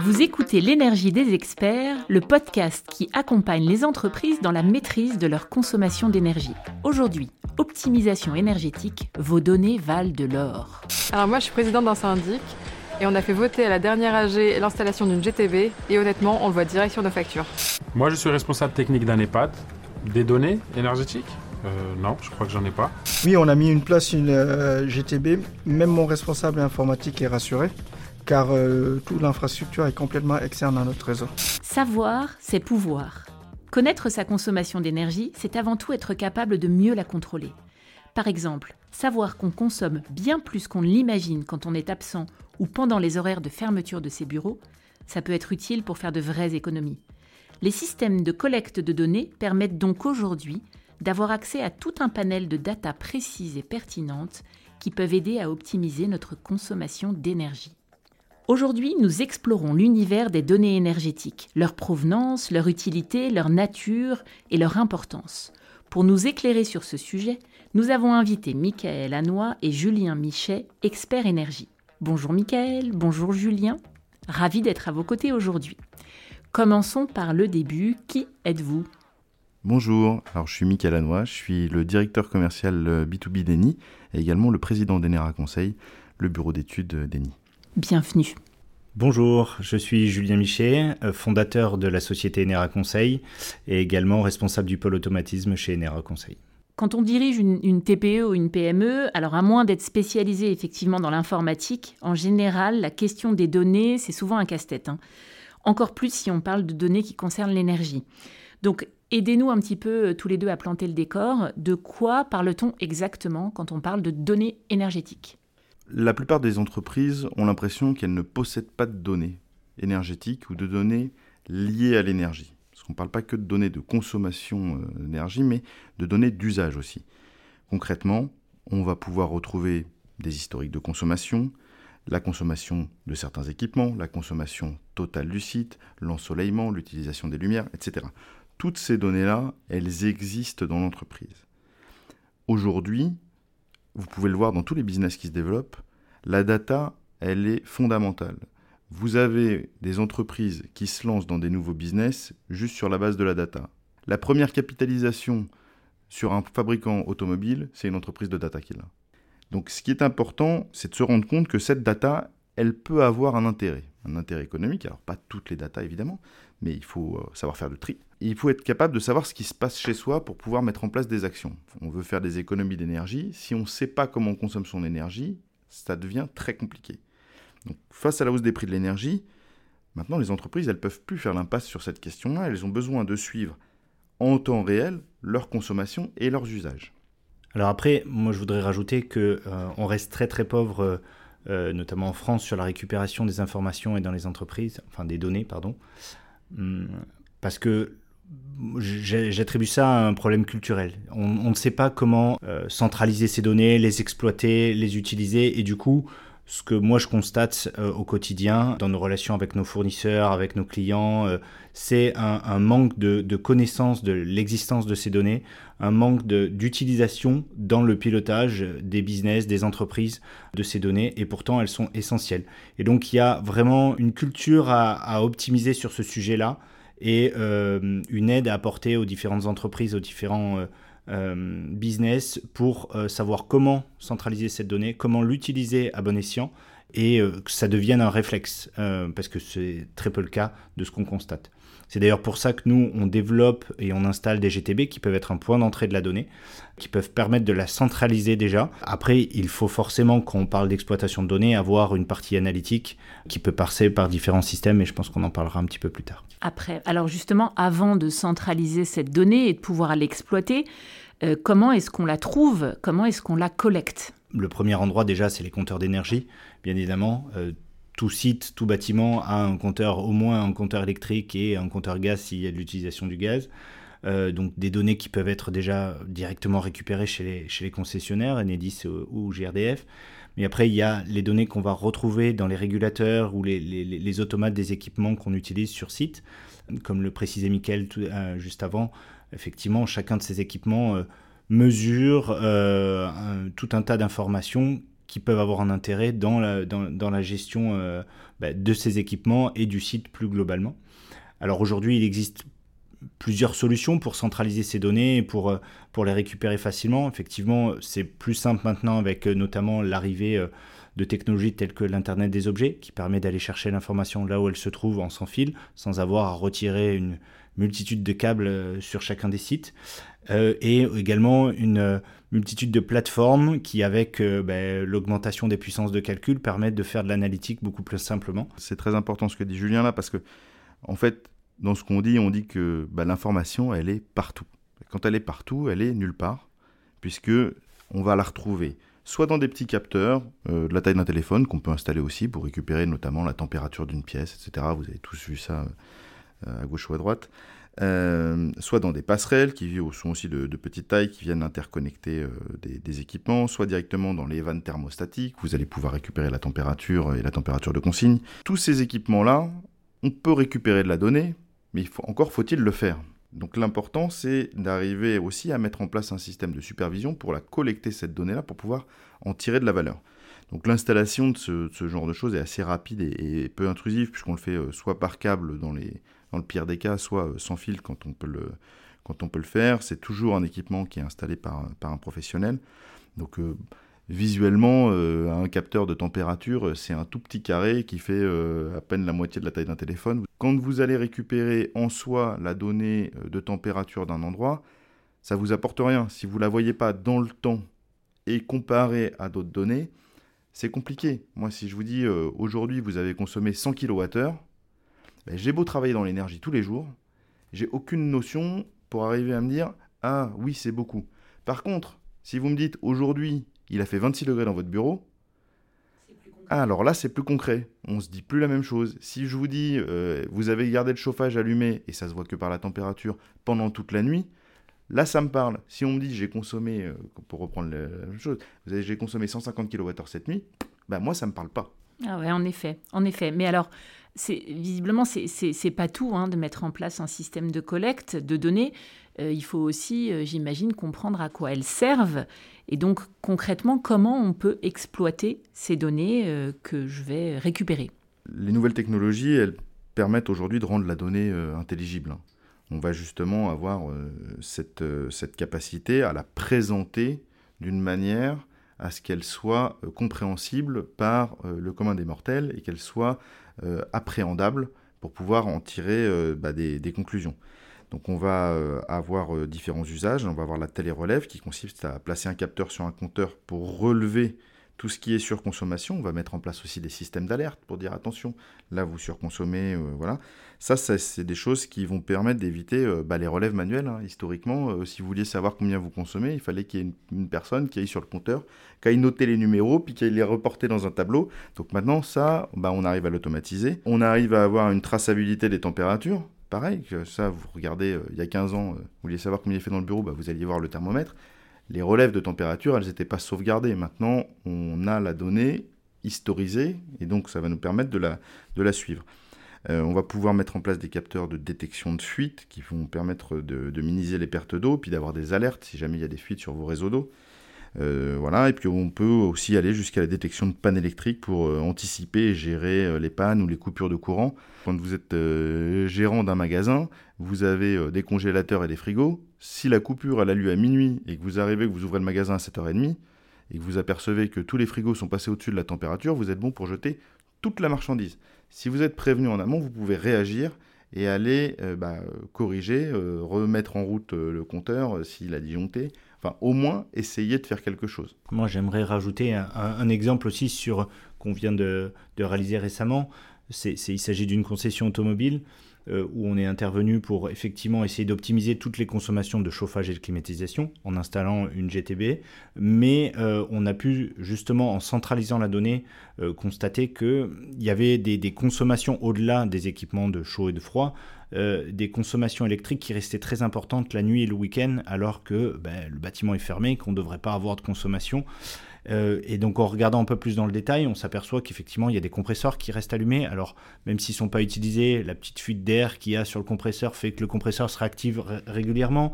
Vous écoutez L'énergie des experts, le podcast qui accompagne les entreprises dans la maîtrise de leur consommation d'énergie. Aujourd'hui, optimisation énergétique, vos données valent de l'or. Alors moi je suis présidente d'un syndic et on a fait voter à la dernière AG l'installation d'une GTB et honnêtement on le voit direct sur nos factures. Moi je suis responsable technique d'un EHPAD. Des données énergétiques? Euh, non, je crois que j'en ai pas. Oui, on a mis une place une euh, GTB. Même mon responsable informatique est rassuré car euh, toute l'infrastructure est complètement externe à notre réseau. Savoir, c'est pouvoir. Connaître sa consommation d'énergie, c'est avant tout être capable de mieux la contrôler. Par exemple, savoir qu'on consomme bien plus qu'on ne l'imagine quand on est absent ou pendant les horaires de fermeture de ses bureaux, ça peut être utile pour faire de vraies économies. Les systèmes de collecte de données permettent donc aujourd'hui d'avoir accès à tout un panel de data précises et pertinentes qui peuvent aider à optimiser notre consommation d'énergie. Aujourd'hui, nous explorons l'univers des données énergétiques, leur provenance, leur utilité, leur nature et leur importance. Pour nous éclairer sur ce sujet, nous avons invité Michael Hannois et Julien Michet, experts énergie. Bonjour Michael, bonjour Julien. Ravi d'être à vos côtés aujourd'hui. Commençons par le début. Qui êtes-vous? Bonjour, alors je suis Michael Hannois, je suis le directeur commercial B2B d'ENI et également le président d'Enera Conseil, le bureau d'études d'ENI. Bienvenue. Bonjour, je suis Julien Michet, euh, fondateur de la société Enera Conseil et également responsable du pôle automatisme chez Enera Conseil. Quand on dirige une, TPE ou une PME, alors à moins d'être spécialisé effectivement dans l'informatique, en général, la question des données, c'est souvent un casse-tête. Hein. Encore plus si on parle de données qui concernent l'énergie. Donc, aidez-nous un petit peu euh, tous les deux à planter le décor. De quoi parle-t-on exactement quand on parle de données énergétiques? La plupart des entreprises ont l'impression qu'elles ne possèdent pas de données énergétiques ou de données liées à l'énergie. Parce qu'on ne parle pas que de données de consommation euh, d'énergie, mais de données d'usage aussi. Concrètement, on va pouvoir retrouver des historiques de consommation, la consommation de certains équipements, la consommation totale du site, l'ensoleillement, l'utilisation des lumières, etc. Toutes ces données-là, elles existent dans l'entreprise. Aujourd'hui, vous pouvez le voir dans tous les business qui se développent, la data, elle est fondamentale. Vous avez des entreprises qui se lancent dans des nouveaux business juste sur la base de la data. La première capitalisation sur un fabricant automobile, c'est une entreprise de data qui l'a. Donc ce qui est important, c'est de se rendre compte que cette data, elle peut avoir un intérêt. Un intérêt économique, alors pas toutes les data évidemment, mais il faut euh, savoir faire le tri. Il faut être capable de savoir ce qui se passe chez soi pour pouvoir mettre en place des actions. On veut faire des économies d'énergie. Si on ne sait pas comment on consomme son énergie, ça devient très compliqué. Face à la hausse des prix de l'énergie, maintenant les entreprises, ne peuvent plus faire l'impasse sur cette question-là. Elles ont besoin de suivre en temps réel leur consommation et leurs usages. Alors après, moi je voudrais rajouter que euh, on reste très très pauvre, euh, notamment en France, sur la récupération des informations et dans les entreprises, enfin des données, pardon. Hum, parce que j'attribue ça à un problème culturel. On, ne sait pas comment euh, centraliser ces données, les exploiter, les utiliser, et du coup, ce que moi je constate euh, au quotidien dans nos relations avec nos fournisseurs, avec nos clients, euh, c'est un, manque de, connaissance de l'existence de ces données, un manque d'utilisation dans le pilotage des business, des entreprises de ces données, et pourtant elles sont essentielles. Et donc il y a vraiment une culture à optimiser sur ce sujet-là et euh, une aide à apporter aux différentes entreprises, aux différents euh, business pour savoir comment centraliser cette donnée, comment l'utiliser à bon escient et que ça devienne un réflexe, parce que c'est très peu le cas de ce qu'on constate. C'est d'ailleurs pour ça que nous, on développe et on installe des GTB qui peuvent être un point d'entrée de la donnée, qui peuvent permettre de la centraliser déjà. Après, il faut forcément, quand on parle d'exploitation de données, avoir une partie analytique qui peut passer par différents systèmes, et je pense qu'on en parlera un petit peu plus tard. Après, alors justement, avant de centraliser cette donnée et de pouvoir l'exploiter, euh, comment est-ce qu'on la trouve? Comment est-ce qu'on la collecte? Le premier endroit déjà, c'est les compteurs d'énergie, bien évidemment. Euh, tout site, tout bâtiment a un compteur, au moins un compteur électrique et un compteur gaz s'il y a de l'utilisation du gaz. Euh, donc des données qui peuvent être déjà directement récupérées chez les, concessionnaires, Enedis ou, GRDF. Mais après, il y a les données qu'on va retrouver dans les régulateurs ou les, automates des équipements qu'on utilise sur site. Comme le précisait Mickaël euh, juste avant, effectivement, chacun de ces équipements euh, mesure tout un tas d'informations qui peuvent avoir un intérêt dans la, dans, la gestion bah, de ces équipements et du site plus globalement. Alors aujourd'hui, il existe plusieurs solutions pour centraliser ces données et pour, pour les récupérer facilement. Effectivement, c'est plus simple maintenant avec notamment l'arrivée de technologies telles que l'Internet des objets, qui permet d'aller chercher l'information là où elle se trouve en sans fil, sans avoir à retirer une multitude de câbles euh, sur chacun des sites. Euh, et également une euh, multitude de plateformes qui, avec ben, l'augmentation des puissances de calcul, permettent de faire de l'analytique beaucoup plus simplement. C'est très important ce que dit Julien là, parce que, en fait, dans ce qu'on dit, on dit que bah, l'information, elle est partout. Quand elle est partout, elle est nulle part, puisque on va la retrouver soit dans des petits capteurs euh, de la taille d'un téléphone qu'on peut installer aussi pour récupérer notamment la température d'une pièce, etc. Vous avez tous vu ça euh, à gauche ou à droite. Euh, soit dans des passerelles qui sont aussi de, petite taille, qui viennent interconnecter des, équipements, soit directement dans les vannes thermostatiques, vous allez pouvoir récupérer la température et la température de consigne. Tous ces équipements-là, on peut récupérer de la donnée, mais encore faut-il le faire. Donc l'important, c'est d'arriver aussi à mettre en place un système de supervision pour la collecter, cette donnée-là, pour pouvoir en tirer de la valeur. Donc l'installation de ce, genre de choses est assez rapide et, peu intrusive, puisqu'on le fait euh, soit par câble dans, le pire des cas, soit euh, sans fil quand on peut le, faire. C'est toujours un équipement qui est installé par, un professionnel. Donc euh, visuellement, un capteur de température, c'est un tout petit carré qui fait à peine la moitié de la taille d'un téléphone. Quand vous allez récupérer en soi la donnée de température d'un endroit, ça vous apporte rien. Si vous ne la voyez pas dans le temps et comparée à d'autres données, c'est compliqué. Moi, si je vous dis euh, aujourd'hui vous avez consommé 100 kWh, ben, j'ai beau travailler dans l'énergie tous les jours, j'ai aucune notion pour arriver à me dire ah oui c'est beaucoup. Par contre, si vous me dites aujourd'hui il a fait 26 degrés dans votre bureau, ah, alors là, c'est plus concret. On se dit plus la même chose. Si je vous dis, euh, vous avez gardé le chauffage allumé, et ça se voit que par la température, pendant toute la nuit, là, ça me parle. Si on me dit, j'ai consommé, euh, pour reprendre la même chose, j'ai consommé 150 kWh cette nuit, bah moi, ça me parle pas. Ah ouais, en effet, en effet. Mais alors, c'est visiblement, c'est pas tout hein, de mettre en place un système de collecte de données. Euh, il faut aussi, j'imagine, comprendre à quoi elles servent et donc concrètement, comment on peut exploiter ces données euh, que je vais récupérer? Les nouvelles technologies, elles permettent aujourd'hui de rendre la donnée euh, intelligible. On va justement avoir euh, cette, cette capacité à la présenter d'une manière à ce qu'elle soit compréhensible par le commun des mortels et qu'elle soit appréhendable pour pouvoir en tirer bah, des, conclusions. Donc on va euh, avoir euh, différents usages. On va avoir la télérelève qui consiste à placer un capteur sur un compteur pour relever tout ce qui est surconsommation. On va mettre en place aussi des systèmes d'alerte pour dire attention, là vous surconsommez, euh, voilà. Ça, c'est des choses qui vont permettre d'éviter bah, les relèves manuelles. Hein. Historiquement, si vous vouliez savoir combien vous consommez, il fallait qu'il y ait une, personne qui aille sur le compteur, qui aille noter les numéros, puis qui aille les reporter dans un tableau. Donc maintenant, ça, bah, on arrive à l'automatiser. On arrive à avoir une traçabilité des températures pareil, ça, vous regardez, euh, il y a 15 ans, euh, vous vouliez savoir combien il fait dans le bureau, bah, vous alliez voir le thermomètre. Les relèves de température, elles n'étaient pas sauvegardées. Maintenant, on a la donnée historisée, et donc ça va nous permettre de la, suivre. Euh, on va pouvoir mettre en place des capteurs de détection de fuite qui vont permettre de, de minimiser les pertes d'eau, puis d'avoir des alertes si jamais il y a des fuites sur vos réseaux d'eau. Euh, voilà, et puis on peut aussi aller jusqu'à la détection de pannes électriques pour euh, anticiper et gérer euh, les pannes ou les coupures de courant. Quand vous êtes gérant d'un magasin, vous avez des congélateurs et des frigos. Si la coupure elle a lieu à minuit et que vous arrivez, que vous ouvrez le magasin à 7h30 et que vous apercevez que tous les frigos sont passés au-dessus de la température, vous êtes bon pour jeter toute la marchandise. Si vous êtes prévenu en amont, vous pouvez réagir et aller bah, corriger, remettre en route le compteur s'il a disjoncté, Enfin, au moins essayer de faire quelque chose. Moi, j'aimerais rajouter un, exemple aussi sur qu'on vient de, réaliser récemment. C'est, il s'agit d'une concession automobile euh, où on est intervenu pour effectivement essayer d'optimiser toutes les consommations de chauffage et de climatisation en installant une GTB, mais euh, on a pu justement en centralisant la donnée euh, constater qu'il y avait des, des consommations au-delà des équipements de chaud et de froid, des consommations électriques qui restaient très importantes la nuit et le week-end alors que ben, le bâtiment est fermé, qu'on ne devrait pas avoir de consommation. Euh, et donc en regardant un peu plus dans le détail, on s'aperçoit qu'effectivement il y a des compresseurs qui restent allumés. Alors même s'ils ne sont pas utilisés, la petite fuite d'air qu'il y a sur le compresseur fait que le compresseur se réactive régulièrement.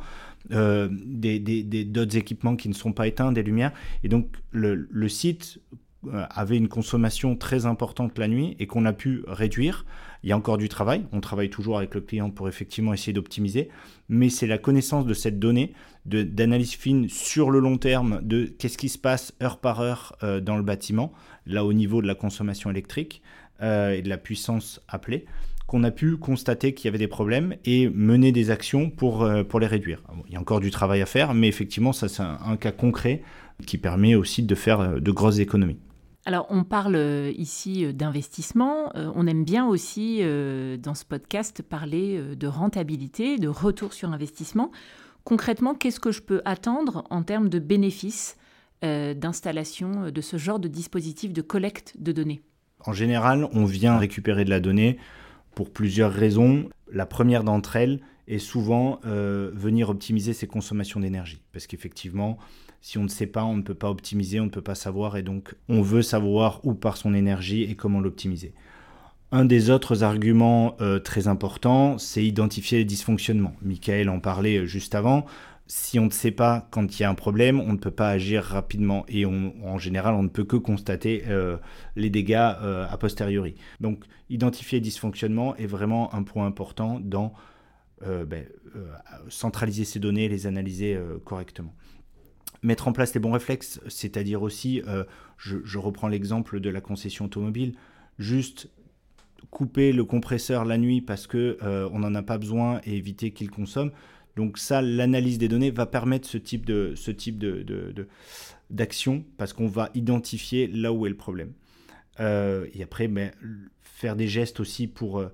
Euh, d'autres équipements qui ne sont pas éteints, des lumières. Et donc le, site euh, avait une consommation très importante la nuit et qu'on a pu réduire. Il y a encore du travail, on travaille toujours avec le client pour effectivement essayer d'optimiser, mais c'est la connaissance de cette donnée, d'analyse fine sur le long terme de qu'est-ce qui se passe heure par heure euh, dans le bâtiment, là au niveau de la consommation électrique euh, et de la puissance appelée, qu'on a pu constater qu'il y avait des problèmes et mener des actions pour, pour les réduire. il y a encore du travail à faire, mais effectivement, ça c'est un cas concret qui permet aussi de faire de grosses économies. Alors, on parle euh, ici euh, d'investissement. Euh, on aime bien aussi, dans ce podcast, parler de rentabilité, de retour sur investissement. Concrètement, qu'est-ce que je peux attendre en termes de bénéfices d'installation de ce genre de dispositif de collecte de données? En général, on vient récupérer de la donnée pour plusieurs raisons. La première d'entre elles est souvent venir optimiser ses consommations d'énergie. Parce qu'effectivement, si on ne sait pas, on ne peut pas optimiser, on ne peut pas savoir, et donc on veut savoir où part son énergie et comment l'optimiser. Un des autres arguments euh, très importants, c'est identifier les dysfonctionnements. Michael en parlait euh, juste avant. Si on ne sait pas quand il y a un problème, on ne peut pas agir rapidement et en général, on ne peut que constater euh, les dégâts a posteriori. Donc, identifier les dysfonctionnements est vraiment un point important dans ben, centraliser ces données, les analyser correctement mettre en place les bons réflexes, c'est-à-dire aussi, euh, je, reprends l'exemple de la concession automobile, juste couper le compresseur la nuit parce que euh, on n'en a pas besoin et éviter qu'il consomme. Donc ça, l'analyse des données va permettre ce type de ce type de, d'action parce qu'on va identifier là où est le problème. Euh, et après, ben, faire des gestes aussi pour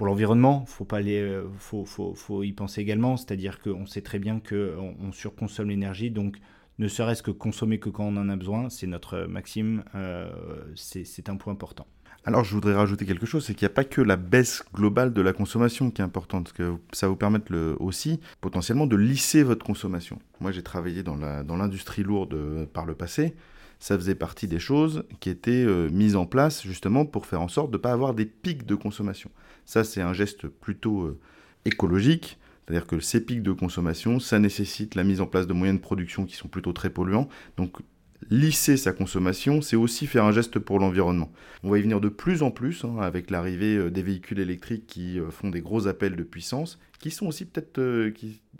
pour l'environnement, faut pas les, faut, faut, y penser également. C'est-à-dire qu'on sait très bien qu'on on surconsomme l'énergie, donc ne serait-ce que consommer que quand on en a besoin, c'est notre maxime, euh, c'est un point important. Alors je voudrais rajouter quelque chose, c'est qu'il n'y a pas que la baisse globale de la consommation qui est importante, que ça vous permettre le, aussi potentiellement de lisser votre consommation. Moi j'ai travaillé dans l'industrie lourde euh, par le passé, ça faisait partie des choses qui étaient euh, mises en place justement pour faire en sorte de ne pas avoir des pics de consommation. Ça c'est un geste plutôt écologique, c'est-à-dire que ces pics de consommation, ça nécessite la mise en place de moyens de production qui sont plutôt très polluants. Donc lisser sa consommation, c'est aussi faire un geste pour l'environnement. On va y venir de plus en plus hein, avec l'arrivée euh, des véhicules électriques qui euh, font des gros appels de puissance, qui sont aussi peut-être euh,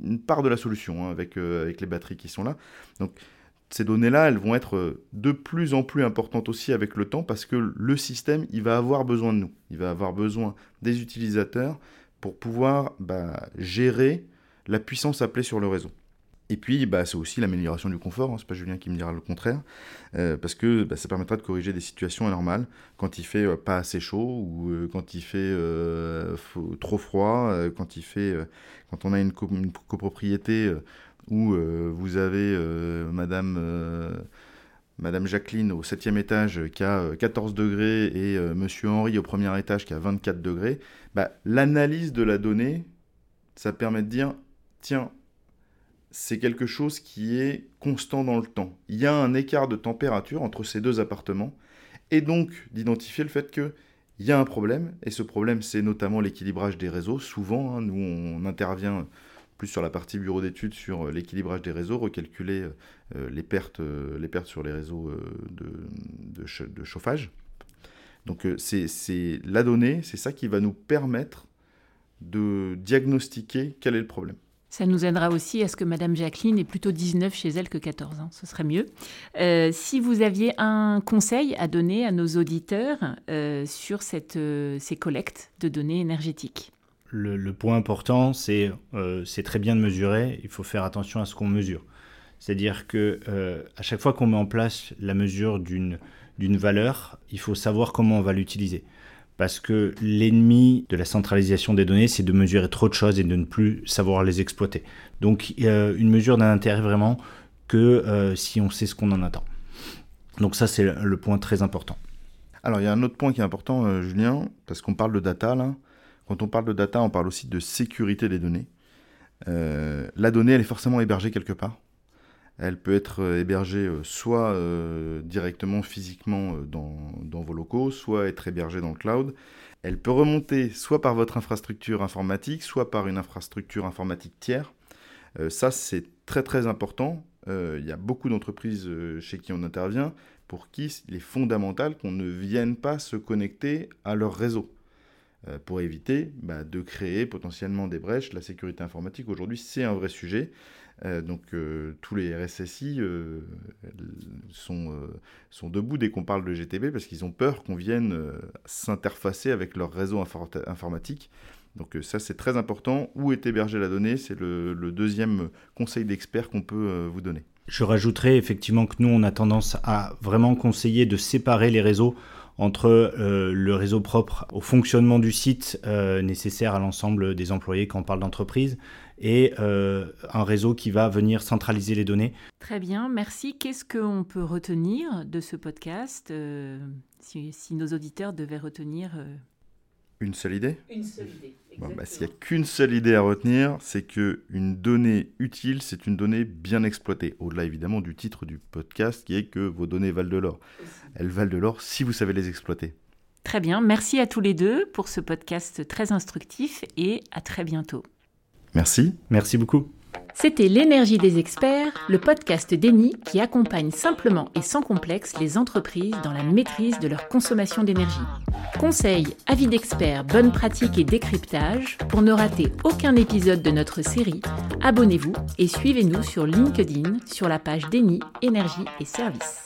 une part de la solution hein, avec, avec les batteries qui sont là. Donc ces données-là, elles vont être de plus en plus importantes aussi avec le temps parce que le système, il va avoir besoin de nous. Il va avoir besoin des utilisateurs pour pouvoir bah, gérer la puissance appelée sur le réseau. Et puis, bah, c'est aussi l'amélioration du confort, hein, c'est pas Julien qui me dira le contraire, euh, parce que bah, ça permettra de corriger des situations anormales, quand il fait euh, pas assez chaud, ou euh, quand il fait trop froid, quand, il fait, quand on a une copropriété où vous avez Madame Madame Jacqueline au septième étage qui a 14 degrés et Monsieur Henri au premier étage qui a 24 degrés, bah, l'analyse de la donnée, ça permet de dire, tiens, c'est quelque chose qui est constant dans le temps. Il y a un écart de température entre ces deux appartements, et donc d'identifier le fait qu'il y a un problème, et ce problème, c'est notamment l'équilibrage des réseaux. Souvent, hein, nous, on intervient plus sur la partie bureau d'études sur l'équilibrage des réseaux, recalculer euh, les, pertes, euh, les pertes sur les réseaux euh, de, chauffage. Donc euh, c'est la donnée, c'est ça qui va nous permettre de diagnostiquer quel est le problème. Ça nous aidera aussi à ce que Madame Jacqueline ait plutôt 19 chez elle que 14 ans. Ce serait mieux. Euh, si vous aviez un conseil à donner à nos auditeurs euh, sur cette, ces collectes de données énergétiques le, point important, c'est c'est très bien de mesurer. Il faut faire attention à ce qu'on mesure. C'est-à-dire que à chaque fois qu'on met en place la mesure d'une d'une valeur, il faut savoir comment on va l'utiliser. Parce que l'ennemi de la centralisation des données, c'est de mesurer trop de choses et de ne plus savoir les exploiter. Donc une mesure n'a intérêt vraiment que euh, si on sait ce qu'on en attend. Donc ça, c'est le point très important. Alors il y a un autre point qui est important, euh, Julien, parce qu'on parle de data là. Quand on parle de data, on parle aussi de sécurité des données. Euh, la donnée, elle est forcément hébergée quelque part. Elle peut être hébergée soit directement physiquement dans, vos locaux, soit être hébergée dans le cloud. Elle peut remonter soit par votre infrastructure informatique, soit par une infrastructure informatique tiers. ça, c'est très très important. Il y a beaucoup d'entreprises chez qui on intervient pour qui il est fondamental qu'on ne vienne pas se connecter à leur réseau euh, pour éviter bah, de créer potentiellement des brèches. La sécurité informatique aujourd'hui, c'est un vrai sujet. Euh, donc euh, tous les RSSI sont, sont debout dès qu'on parle de GTB parce qu'ils ont peur qu'on vienne s'interfacer avec leur réseau informatique. Donc ça c'est très important. Où est hébergée la donnée? C'est le, le, deuxième conseil d'expert qu'on peut vous donner. Je rajouterais effectivement que nous, on a tendance à vraiment conseiller de séparer les réseaux entre euh, le réseau propre au fonctionnement du site euh, nécessaire à l'ensemble des employés quand on parle d'entreprise et euh, un réseau qui va venir centraliser les données. Très bien, merci. Qu'est-ce qu'on peut retenir de ce podcast si, si, nos auditeurs devaient retenir une seule idée? Une seule idée. bah, S'il n'y a qu'une seule idée à retenir, c'est qu'une donnée utile, c'est une donnée bien exploitée. Au-delà évidemment du titre du podcast qui est que vos données valent de l'or. Elles valent de l'or si vous savez les exploiter. Très bien, merci à tous les deux pour ce podcast très instructif et à très bientôt. Merci. Merci beaucoup. C'était L'énergie des experts, le podcast d'Eni qui accompagne simplement et sans complexe les entreprises dans la maîtrise de leur consommation d'énergie. Conseils, avis d'experts, bonnes pratiques et décryptage, pour ne rater aucun épisode de notre série, abonnez-vous et suivez-nous sur LinkedIn sur la page d'Eni, énergie et services.